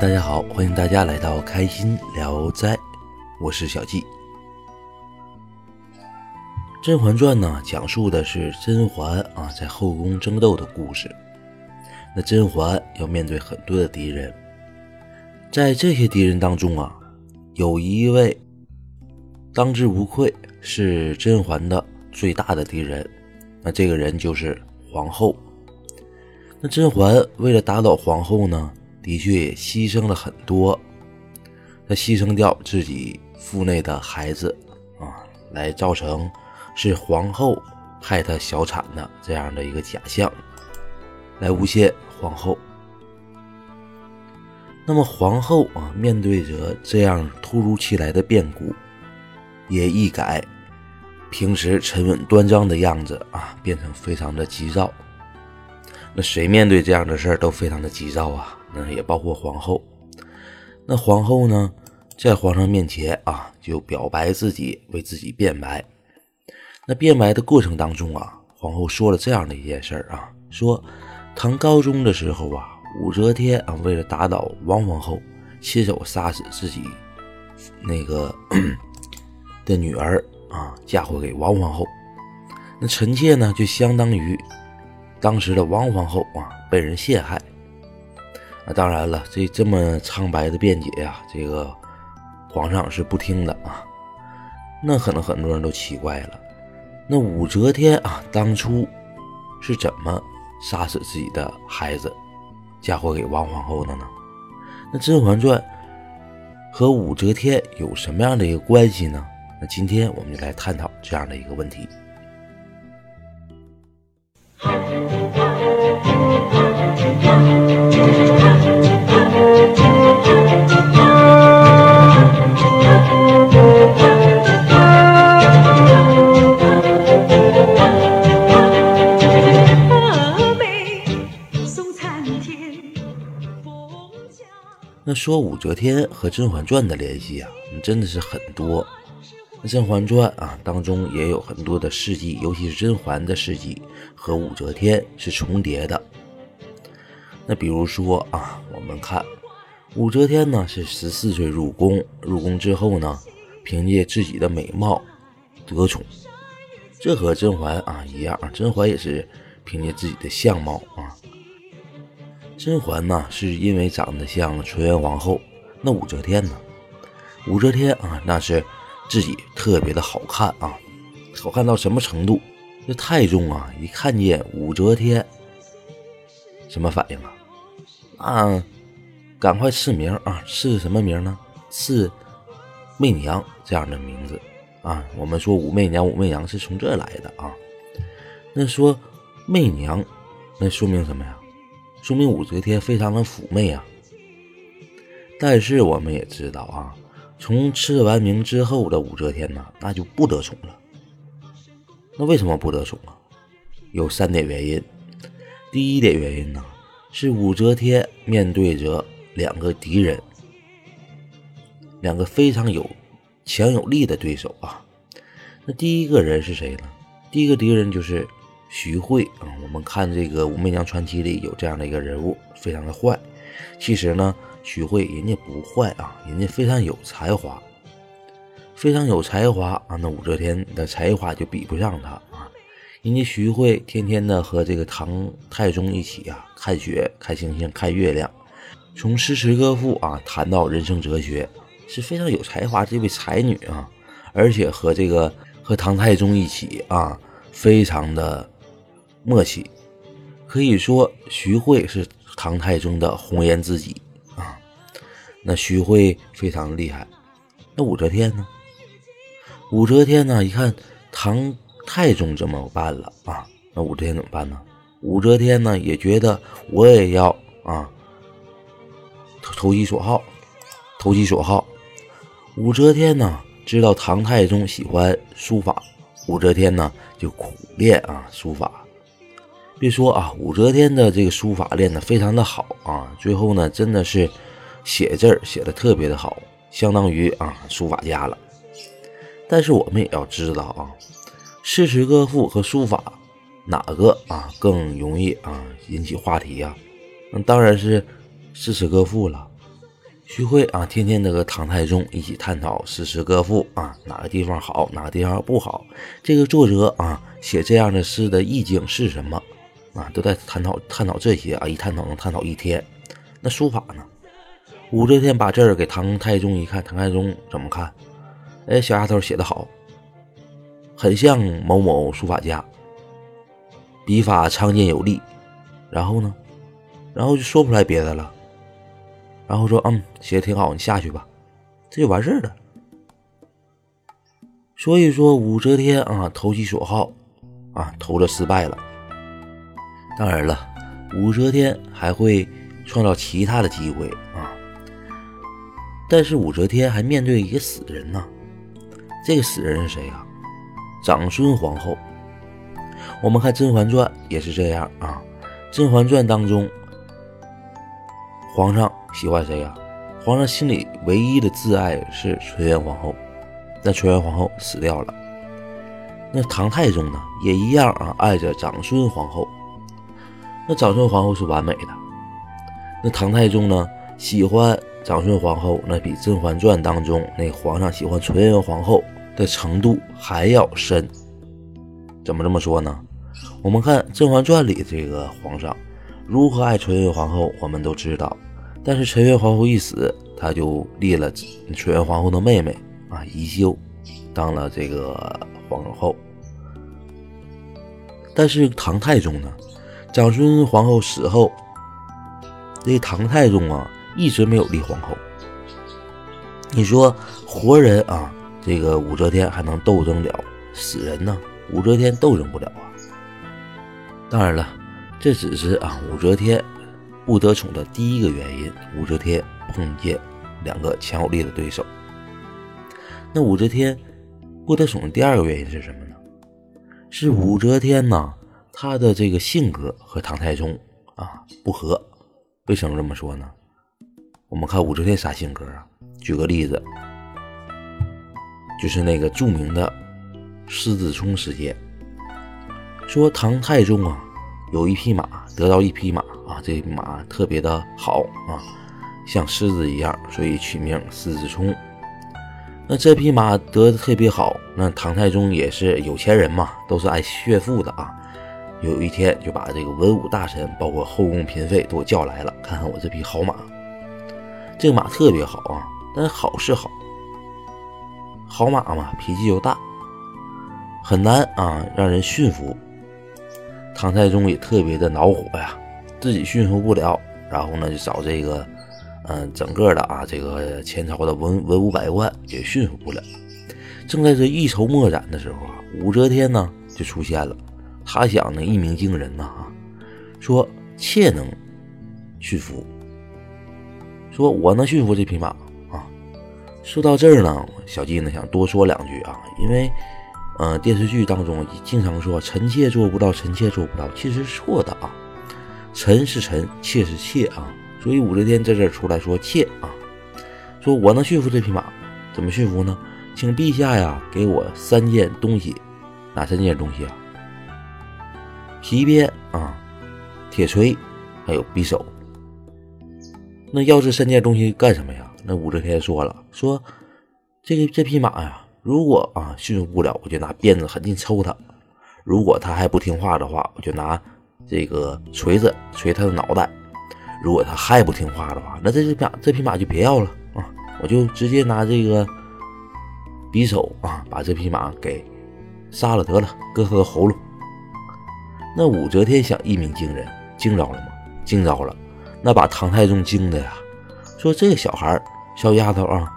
大家好，欢迎大家来到开心聊斋，我是小季。《甄嬛传》呢，讲述的是甄嬛啊在后宫争斗的故事。那甄嬛要面对很多的敌人，在这些敌人当中啊，有一位当之无愧是甄嬛的最大的敌人，那这个人就是皇后。那甄嬛为了打倒皇后呢，的确也牺牲了很多，他牺牲掉自己腹内的孩子啊，来造成是皇后害他小产的这样的一个假象，来诬陷。皇后，那么皇后啊，面对着这样突如其来的变故，也一改平时沉稳端庄的样子啊，变成非常的急躁。那谁面对这样的事儿都非常的急躁啊？那也包括皇后。那皇后呢，在皇上面前啊，就表白自己，为自己辩白。那辩白的过程当中啊，皇后说了这样的一件事儿啊，说。唐高宗的时候啊，武则天啊，为了打倒王皇后，亲手杀死自己那个 的女儿啊，嫁祸给王皇后。那臣妾呢，就相当于当时的王皇后啊，被人陷害。那当然了，这这么苍白的辩解呀，这个皇上是不听的啊。那可能很多人都奇怪了，那武则天啊，当初是怎么？杀死自己的孩子，嫁祸给王皇后的呢？那《甄嬛传》和武则天有什么样的一个关系呢？那今天我们就来探讨这样的一个问题。那说武则天和《甄嬛传》的联系啊，真的是很多。《甄嬛传》啊当中也有很多的事迹，尤其是甄嬛的事迹和武则天是重叠的。那比如说啊，我们看武则天呢是十四岁入宫，入宫之后呢，凭借自己的美貌得宠，这和甄嬛啊一样，甄嬛也是凭借自己的相貌啊。甄嬛呢，是因为长得像纯元皇后。那武则天呢？武则天啊，那是自己特别的好看啊，好看到什么程度？这太宗啊，一看见武则天，什么反应啊？啊，赶快赐名啊！赐什么名呢？赐媚娘这样的名字啊。我们说武媚娘，武媚娘是从这来的啊。那说媚娘，那说明什么呀？说明武则天非常的妩媚啊，但是我们也知道啊，从赐完名之后的武则天呢，那就不得宠了。那为什么不得宠啊？有三点原因。第一点原因呢，是武则天面对着两个敌人，两个非常有强有力的对手啊。那第一个人是谁呢？第一个敌人就是。徐慧啊，我们看这个《武媚娘传奇》里有这样的一个人物，非常的坏。其实呢，徐慧人家不坏啊，人家非常有才华，非常有才华啊。那武则天的才华就比不上他啊。人家徐慧天天的和这个唐太宗一起啊，看雪、看星星、看月亮，从诗词歌赋啊谈到人生哲学，是非常有才华这位才女啊。而且和这个和唐太宗一起啊，非常的。默契，可以说徐慧是唐太宗的红颜知己啊。那徐慧非常厉害。那武则天呢？武则天呢？一看唐太宗这么办了啊，那武则天怎么办呢？武则天呢也觉得我也要啊，投其所好，投其所好。武则天呢知道唐太宗喜欢书法，武则天呢就苦练啊书法。别说啊，武则天的这个书法练得非常的好啊，最后呢，真的是写字儿写的特别的好，相当于啊书法家了。但是我们也要知道啊，诗词歌赋和书法哪个啊更容易啊引起话题呀？那当然是诗词歌赋了。徐慧啊，天天的和唐太宗一起探讨诗词歌赋啊，哪个地方好，哪个地方不好。这个作者啊，写这样的诗的意境是什么啊？都在探讨探讨这些啊，一探讨能探讨一天。那书法呢？武则天把字儿给唐太宗一看，唐太宗怎么看？哎，小丫头写的好，很像某某书法家，笔法苍劲有力。然后呢？然后就说不出来别的了。然后说：“嗯，写的挺好，你下去吧。”这就完事儿了。所以说，武则天啊，投其所好啊，投了失败了。当然了，武则天还会创造其他的机会啊。但是武则天还面对一个死人呢。这个死人是谁呀？长孙皇后。我们看《甄嬛传》也是这样啊，《甄嬛传》当中，皇上。喜欢谁呀？皇上心里唯一的挚爱是纯元皇后，但纯元皇后死掉了。那唐太宗呢，也一样啊，爱着长孙皇后。那长孙皇后是完美的。那唐太宗呢，喜欢长孙皇后，那比《甄嬛传》当中那皇上喜欢纯元皇后的程度还要深。怎么这么说呢？我们看《甄嬛传》里这个皇上如何爱纯元皇后，我们都知道。但是纯元皇后一死，他就立了纯元皇后的妹妹啊宜修当了这个皇后。但是唐太宗呢，长孙皇后死后，这唐太宗啊一直没有立皇后。你说活人啊，这个武则天还能斗争了，死人呢，武则天斗争不了啊。当然了，这只是啊武则天。不得宠的第一个原因，武则天碰见两个强有力的对手。那武则天不得宠的第二个原因是什么呢？是武则天呐，他的这个性格和唐太宗啊不合。为什么这么说呢？我们看武则天啥性格啊？举个例子，就是那个著名的狮子冲事件，说唐太宗啊有一匹马，得到一匹马。啊，这马特别的好啊，像狮子一样，所以取名狮子冲。那这匹马得的特别好，那唐太宗也是有钱人嘛，都是爱炫富的啊。有一天就把这个文武大臣，包括后宫嫔妃都叫来了，看看我这匹好马。这个马特别好啊，但好是好，好马嘛，脾气又大，很难啊让人驯服。唐太宗也特别的恼火呀。自己驯服不了，然后呢，就找这个，嗯，整个的啊，这个前朝的文文武百官也驯服不了。正在这一筹莫展的时候啊，武则天呢就出现了。他想呢一鸣惊人呐啊，说妾能驯服，说我能驯服这匹马啊。说到这儿呢，小季呢想多说两句啊，因为，呃，电视剧当中经常说臣妾做不到，臣妾做不到，其实是错的啊。臣是臣，妾是妾啊，所以武则天在这儿出来说妾啊，说我能驯服这匹马，怎么驯服呢？请陛下呀，给我三件东西，哪三件东西啊？皮鞭啊，铁锤，还有匕首。那要这三件东西干什么呀？那武则天说了，说这个这匹马呀，如果啊驯服不了，我就拿鞭子狠劲抽它；如果它还不听话的话，我就拿。这个锤子锤它的脑袋，如果它还不听话的话，那这匹马这匹马就别要了啊！我就直接拿这个匕首啊，把这匹马给杀了得了，割它的喉咙。那武则天想一鸣惊人，惊着了吗？惊着了。那把唐太宗惊的呀，说这个小孩小丫头啊，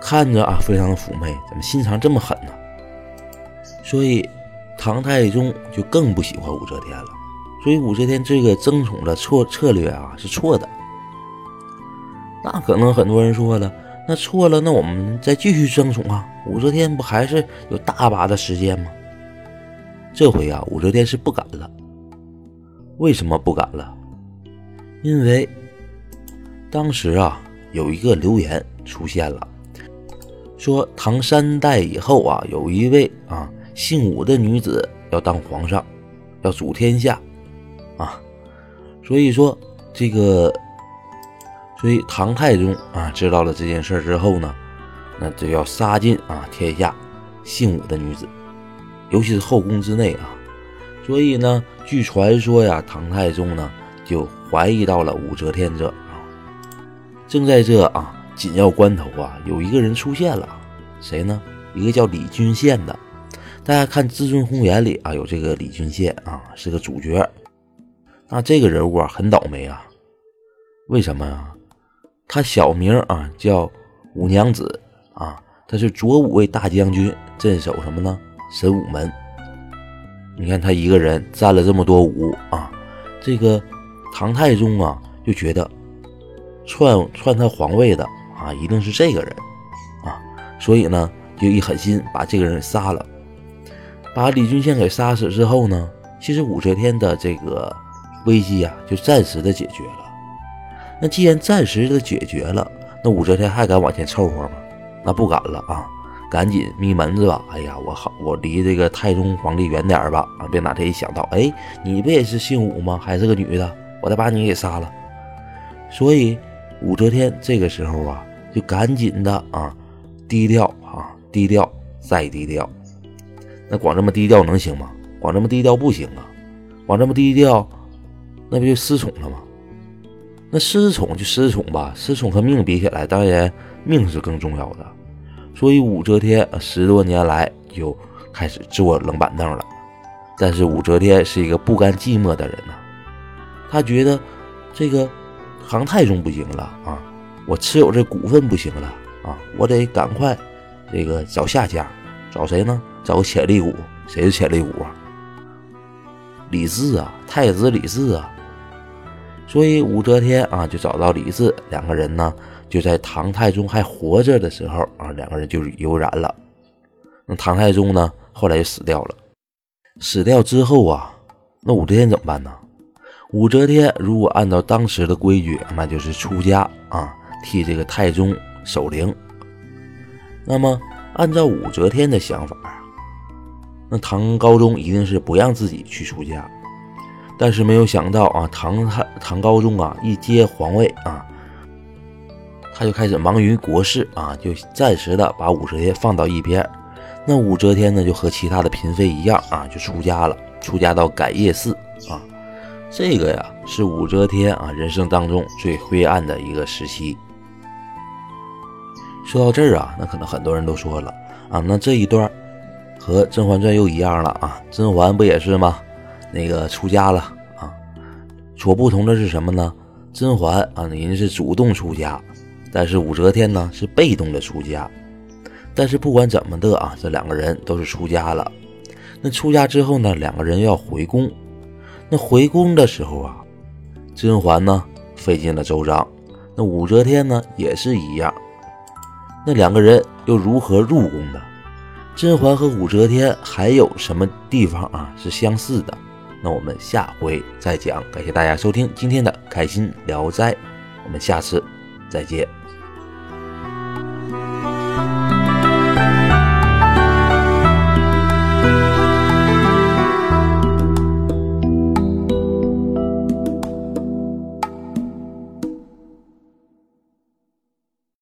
看着啊非常的妩媚，怎么心肠这么狠呢？所以唐太宗就更不喜欢武则天了。所以武则天这个争宠的错策略啊是错的。那可能很多人说了，那错了，那我们再继续争宠啊？武则天不还是有大把的时间吗？这回啊，武则天是不敢了。为什么不敢了？因为当时啊有一个流言出现了，说唐三代以后啊有一位啊姓武的女子要当皇上，要主天下。啊，所以说这个所以唐太宗啊知道了这件事之后呢，那就要杀尽啊天下姓武的女子，尤其是后宫之内啊。所以呢，据传说呀，唐太宗呢就怀疑到了武则天这啊。正在这啊紧要关头啊，有一个人出现了，谁呢？一个叫李君羡的。大家看《至尊红颜》里啊，有这个李君羡啊，是个主角。那这个人物啊，很倒霉啊。为什么呀？他小名啊叫武娘子啊，他是左武卫大将军，镇守什么呢？神武门。你看他一个人占了这么多武啊，这个唐太宗啊就觉得篡篡他皇位的啊一定是这个人啊，所以呢就一狠心把这个人杀了。把李君羡给杀死之后呢，其实武则天的这个危机啊就暂时的解决了。那既然暂时的解决了，那武则天还敢往前凑合吗？那不敢了啊！赶紧眯门子吧！哎呀，我好，我离这个太宗皇帝远点吧！啊，别哪天一想到，哎，你不也是姓武吗？还是个女的，我再把你给杀了。所以武则天这个时候啊，就赶紧的啊，低调啊，低调再低调。那光这么低调能行吗？光这么低调不行啊！光这么低调，那不就失宠了吗？那失宠就失宠吧，失宠和命比起来，当然命是更重要的。所以武则天十多年来就开始坐冷板凳了。但是武则天是一个不甘寂寞的人呐，她觉得这个唐太宗不行了啊，我持有这股份不行了啊，我得赶快这个找下家，找谁呢？找潜力股，谁是潜力股啊？李治啊，太子李治啊。所以武则天啊，就找到李治，两个人呢，就在唐太宗还活着的时候啊，两个人就有染了。那唐太宗呢，后来就死掉了。死掉之后啊，那武则天怎么办呢？武则天如果按照当时的规矩，那就是出家啊，替这个太宗守灵。那么按照武则天的想法。那唐高宗一定是不让自己去出家，但是没有想到啊，唐太唐高宗啊一接皇位啊，他就开始忙于国事啊，就暂时的把武则天放到一边。那武则天呢，就和其他的嫔妃一样啊，就出家了，出家到感业寺啊。这个呀，是武则天啊人生当中最灰暗的一个时期。说到这儿啊，那可能很多人都说了啊，那这一段。和《甄嬛传》又一样了啊！甄嬛不也是吗？那个出家了啊。所不同的是什么呢？甄嬛啊，人家是主动出家，但是武则天呢是被动的出家。但是不管怎么的啊，这两个人都是出家了。那出家之后呢，两个人要回宫。那回宫的时候啊，甄嬛呢费尽了周章，那武则天呢也是一样。那两个人又如何入宫的？甄嬛和武则天还有什么地方啊是相似的？那我们下回再讲。感谢大家收听今天的开心聊斋，我们下次再见。